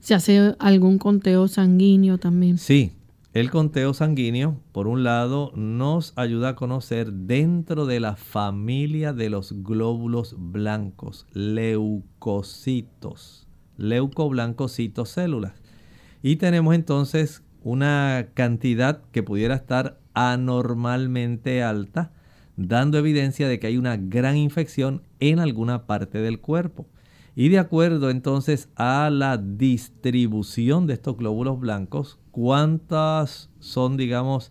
¿Se hace algún conteo sanguíneo también? Sí, el conteo sanguíneo, por un lado, nos ayuda a conocer dentro de la familia de los glóbulos blancos, leucocitos, leucoblancocitos células. Y tenemos entonces una cantidad que pudiera estar anormalmente alta dando evidencia de que hay una gran infección en alguna parte del cuerpo. Y de acuerdo entonces a la distribución de estos glóbulos blancos, cuántas son, digamos,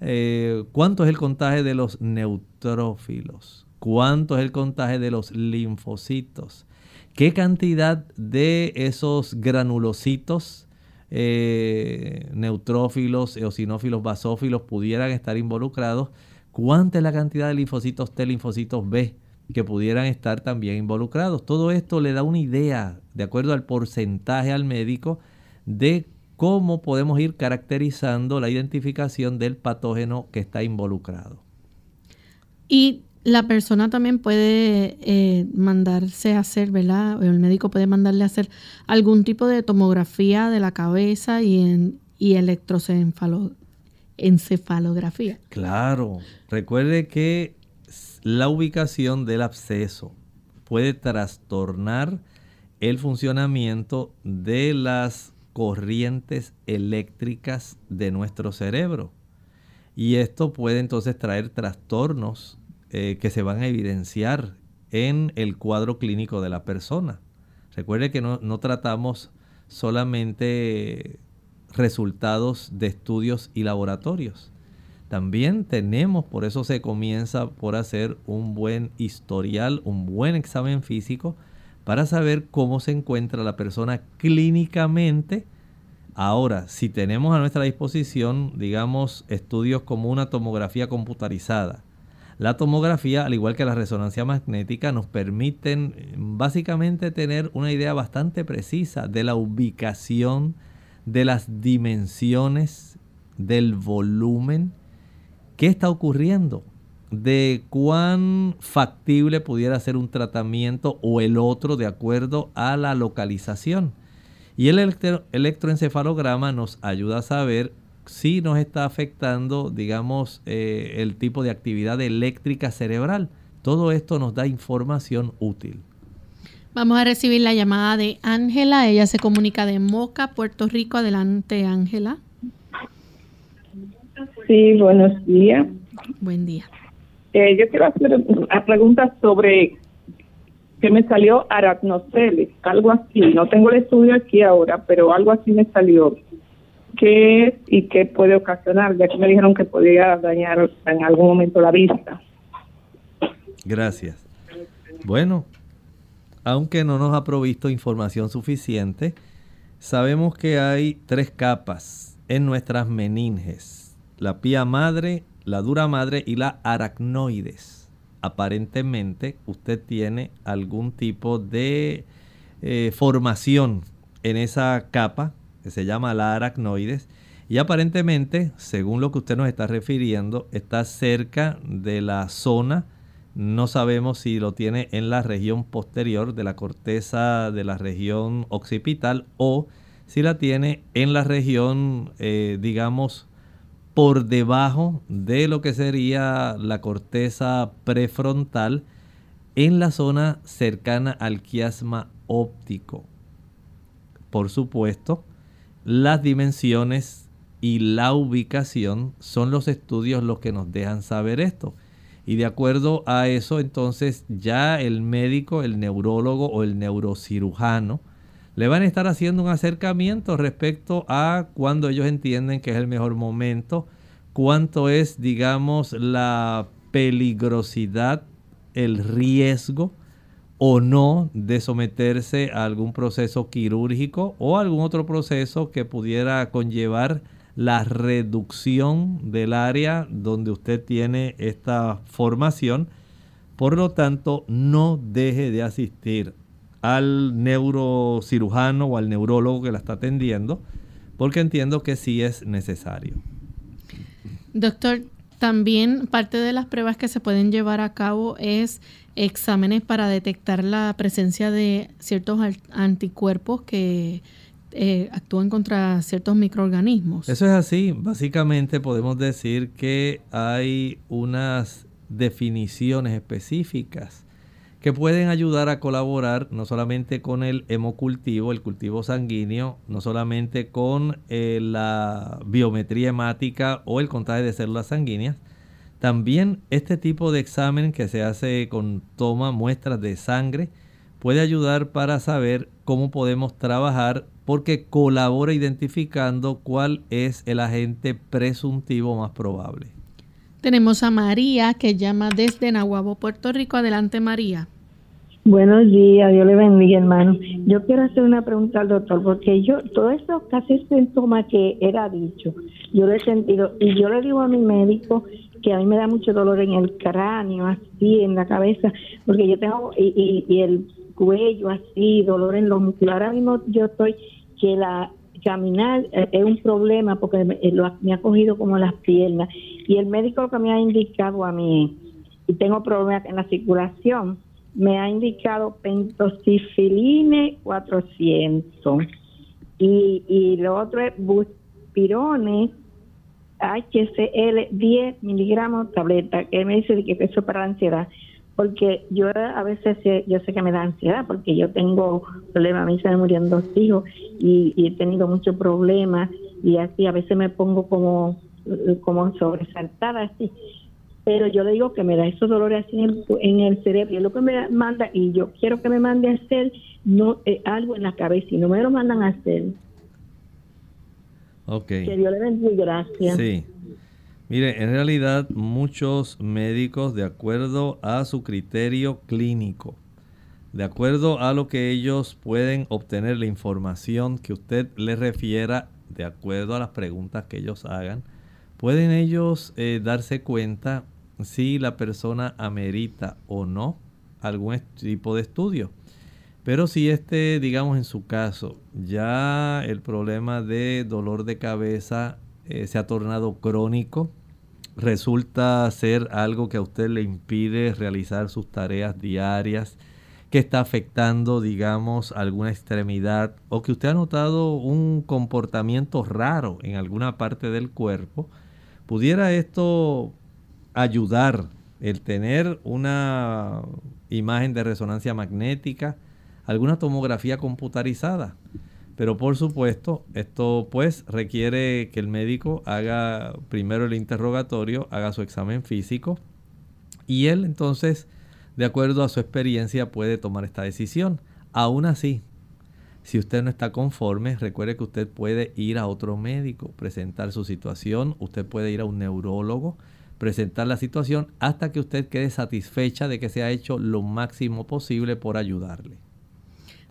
eh, cuánto es el contagio de los neutrófilos, cuánto es el contagio de los linfocitos, qué cantidad de esos granulocitos, eh, neutrófilos, eosinófilos, basófilos pudieran estar involucrados cuánta es la cantidad de linfocitos T, linfocitos B que pudieran estar también involucrados. Todo esto le da una idea, de acuerdo al porcentaje al médico, de cómo podemos ir caracterizando la identificación del patógeno que está involucrado. Y la persona también puede eh, mandarse a hacer, ¿verdad? El médico puede mandarle a hacer algún tipo de tomografía de la cabeza y, en, y encefalografía. Claro, recuerde que la ubicación del absceso puede trastornar el funcionamiento de las corrientes eléctricas de nuestro cerebro. Y esto puede entonces traer trastornos eh, que se van a evidenciar en el cuadro clínico de la persona. Recuerde que no, no tratamos solamente resultados de estudios y laboratorios. También tenemos, por eso se comienza por hacer un buen historial, un buen examen físico para saber cómo se encuentra la persona clínicamente. Ahora, si tenemos a nuestra disposición, digamos, estudios como una tomografía computarizada, la tomografía, al igual que la resonancia magnética, nos permiten eh, básicamente tener una idea bastante precisa de la ubicación de las dimensiones, del volumen, qué está ocurriendo, de cuán factible pudiera ser un tratamiento o el otro de acuerdo a la localización. Y el electroencefalograma nos ayuda a saber si nos está afectando, digamos, eh, el tipo de actividad eléctrica cerebral. Todo esto nos da información útil. Vamos a recibir la llamada de Ángela. Ella se comunica de Moca, Puerto Rico. Adelante, Ángela. Sí, buenos días. Buen día. Eh, yo quiero hacer una pregunta sobre que me salió aracnoceles, algo así. No tengo el estudio aquí ahora, pero algo así me salió. ¿Qué es y qué puede ocasionar? Ya que me dijeron que podía dañar en algún momento la vista. Gracias. Bueno, aunque no nos ha provisto información suficiente, sabemos que hay tres capas en nuestras meninges. La pía madre, la dura madre y la aracnoides. Aparentemente usted tiene algún tipo de eh, formación en esa capa que se llama la aracnoides y aparentemente, según lo que usted nos está refiriendo, está cerca de la zona No sabemos si lo tiene en la región posterior de la corteza de la región occipital o si la tiene en la región, eh, digamos, por debajo de lo que sería la corteza prefrontal en la zona cercana al quiasma óptico. Por supuesto, las dimensiones y la ubicación son los estudios los que nos dejan saber esto. Y de acuerdo a eso, entonces ya el médico, el neurólogo o el neurocirujano le van a estar haciendo un acercamiento respecto a cuando ellos entienden que es el mejor momento, cuánto es, digamos, la peligrosidad, el riesgo o no de someterse a algún proceso quirúrgico o algún otro proceso que pudiera conllevar la reducción del área donde usted tiene esta formación. Por lo tanto, no deje de asistir al neurocirujano o al neurólogo que la está atendiendo, porque entiendo que sí es necesario. Doctor, también parte de las pruebas que se pueden llevar a cabo es exámenes para detectar la presencia de ciertos anticuerpos que eh, actúan contra ciertos microorganismos. Eso es así. Básicamente podemos decir que hay unas definiciones específicas que pueden ayudar a colaborar no solamente con el hemocultivo, el cultivo sanguíneo, no solamente con eh, la biometría hemática o el contagio de células sanguíneas, también este tipo de examen que se hace con toma muestras de sangre puede ayudar para saber cómo podemos trabajar porque colabora identificando cuál es el agente presuntivo más probable. Tenemos a María que llama desde Nahuabo, Puerto Rico. Adelante, María. Buenos días, Dios le bendiga, hermano. Yo quiero hacer una pregunta al doctor, porque yo, todo esto casi síntomas que era dicho, yo lo he sentido, y yo le digo a mi médico que a mí me da mucho dolor en el cráneo, así, en la cabeza, porque yo tengo, y, y el cuello así, dolor en los musculares. Ahora mismo yo estoy que la caminar eh, es un problema porque me, eh, me, ha cogido como las piernas y el médico que me ha indicado a mí y tengo problemas en la circulación me ha indicado pentosifiline 400 y, y lo otro es buspirone HCl 10 miligramos tableta que me dice que eso para la ansiedad porque yo a veces yo sé que me da ansiedad porque yo tengo problemas, a mí se me murieron dos hijos y, he tenido muchos problemas y así a veces me pongo como como sobresaltada así pero yo le digo que me da esos dolores así en el, cerebro y es lo que me manda y yo quiero que me mande a hacer no eh, algo en la cabeza y no me lo mandan a hacer. Ok. que Dios le bendiga gracias. Sí. Mire, en realidad muchos médicos, de acuerdo a su criterio clínico, de acuerdo a lo que ellos pueden obtener la información que usted les refiera, de acuerdo a las preguntas que ellos hagan, pueden ellos eh, darse cuenta si la persona amerita o no algún tipo de estudio. Pero si este, digamos en su caso, ya el problema de dolor de cabeza eh, se ha tornado crónico, resulta ser algo que a usted le impide realizar sus tareas diarias, que está afectando, digamos, alguna extremidad o que usted ha notado un comportamiento raro en alguna parte del cuerpo, pudiera esto ayudar el tener una imagen de resonancia magnética, alguna tomografía computarizada. Pero por supuesto, esto pues requiere que el médico haga primero el interrogatorio, haga su examen físico y él entonces, de acuerdo a su experiencia, puede tomar esta decisión. Aún así, si usted no está conforme, recuerde que usted puede ir a otro médico, presentar su situación, usted puede ir a un neurólogo, presentar la situación hasta que usted quede satisfecha de que se ha hecho lo máximo posible por ayudarle.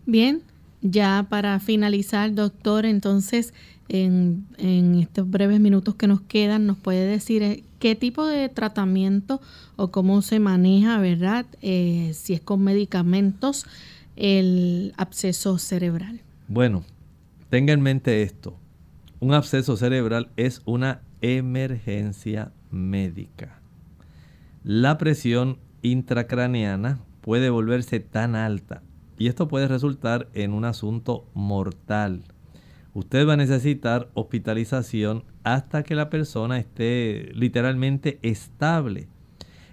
Bien, ya para finalizar, doctor, entonces en, estos breves minutos que nos quedan, nos puede decir eh, qué tipo de tratamiento o cómo se maneja, ¿verdad? Eh, si es con medicamentos, el absceso cerebral. Bueno, tenga en mente esto. Un absceso cerebral es una emergencia médica. La presión intracraneana puede volverse tan alta y esto puede resultar en un asunto mortal. Usted va a necesitar hospitalización hasta que la persona esté literalmente estable.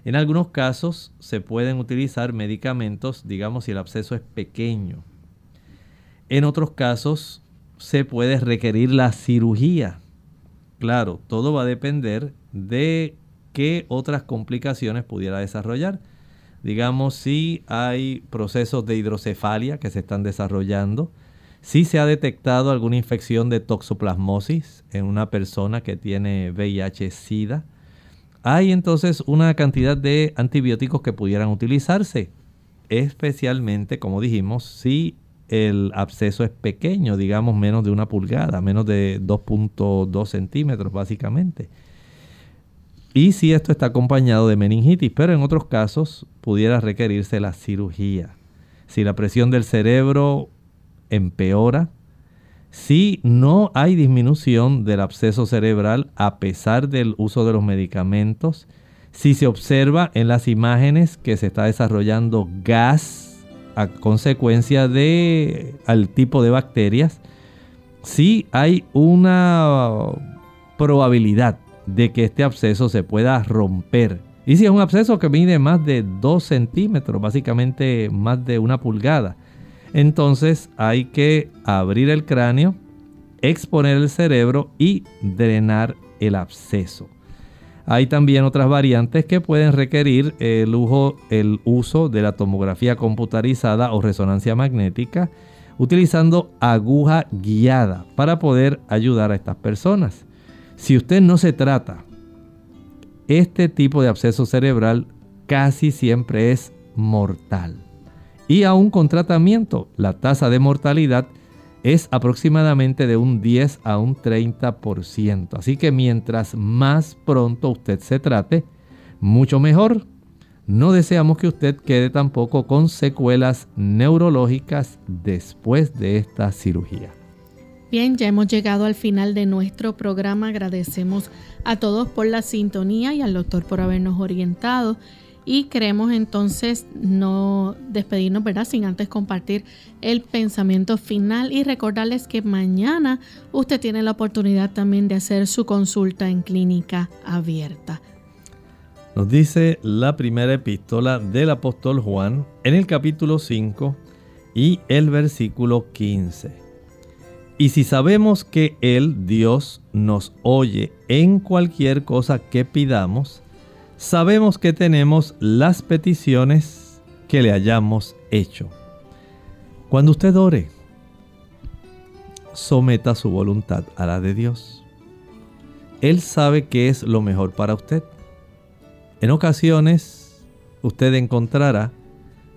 En algunos casos se pueden utilizar medicamentos, digamos si el absceso es pequeño. En otros casos se puede requerir la cirugía. Claro, todo va a depender de qué otras complicaciones pudiera desarrollar. Digamos, si hay procesos de hidrocefalia que se están desarrollando, si se ha detectado alguna infección de toxoplasmosis en una persona que tiene VIH-Sida, hay entonces una cantidad de antibióticos que pudieran utilizarse, especialmente, como dijimos, si el absceso es pequeño, digamos menos de una pulgada, menos de 2.2 centímetros básicamente. Y si esto está acompañado de meningitis, pero en otros casos pudiera requerirse la cirugía. Si la presión del cerebro empeora, si no hay disminución del absceso cerebral a pesar del uso de los medicamentos, si se observa en las imágenes que se está desarrollando gas a consecuencia de al tipo de bacterias, si hay una probabilidad de que este absceso se pueda romper. Y si es un absceso que mide más de 2 centímetros, básicamente más de una pulgada, entonces hay que abrir el cráneo, exponer el cerebro y drenar el absceso. Hay también otras variantes que pueden requerir el, el uso de la tomografía computarizada o resonancia magnética utilizando aguja guiada para poder ayudar a estas personas. Si usted no se trata, este tipo de absceso cerebral casi siempre es mortal. Y aún con tratamiento, la tasa de mortalidad es aproximadamente de un 10 a un 30%. Así que mientras más pronto usted se trate, mucho mejor. No deseamos que usted quede tampoco con secuelas neurológicas después de esta cirugía. Bien, ya hemos llegado al final de nuestro programa. Agradecemos a todos por la sintonía y al doctor por habernos orientado. Y queremos entonces no despedirnos, ¿verdad? Sin antes compartir el pensamiento final y recordarles que mañana usted tiene la oportunidad también de hacer su consulta en clínica abierta. Nos dice la primera epístola del apóstol Juan en el capítulo 5 y el versículo 15. Y si sabemos que Él, Dios, nos oye en cualquier cosa que pidamos, sabemos que tenemos las peticiones que le hayamos hecho. Cuando usted ore, someta su voluntad a la de Dios. Él sabe qué es lo mejor para usted. En ocasiones, usted encontrará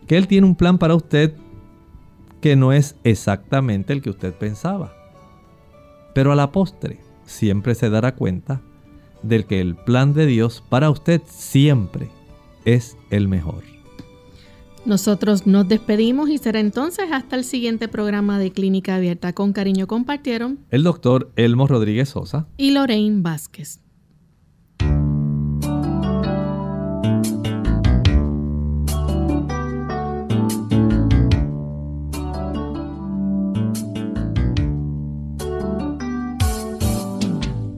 que Él tiene un plan para usted que no es exactamente el que usted pensaba. Pero a la postre siempre se dará cuenta del que el plan de Dios para usted siempre es el mejor. Nosotros nos despedimos y será entonces hasta el siguiente programa de Clínica Abierta. Con cariño compartieron el doctor Elmo Rodríguez Sosa y Lorraine Vázquez.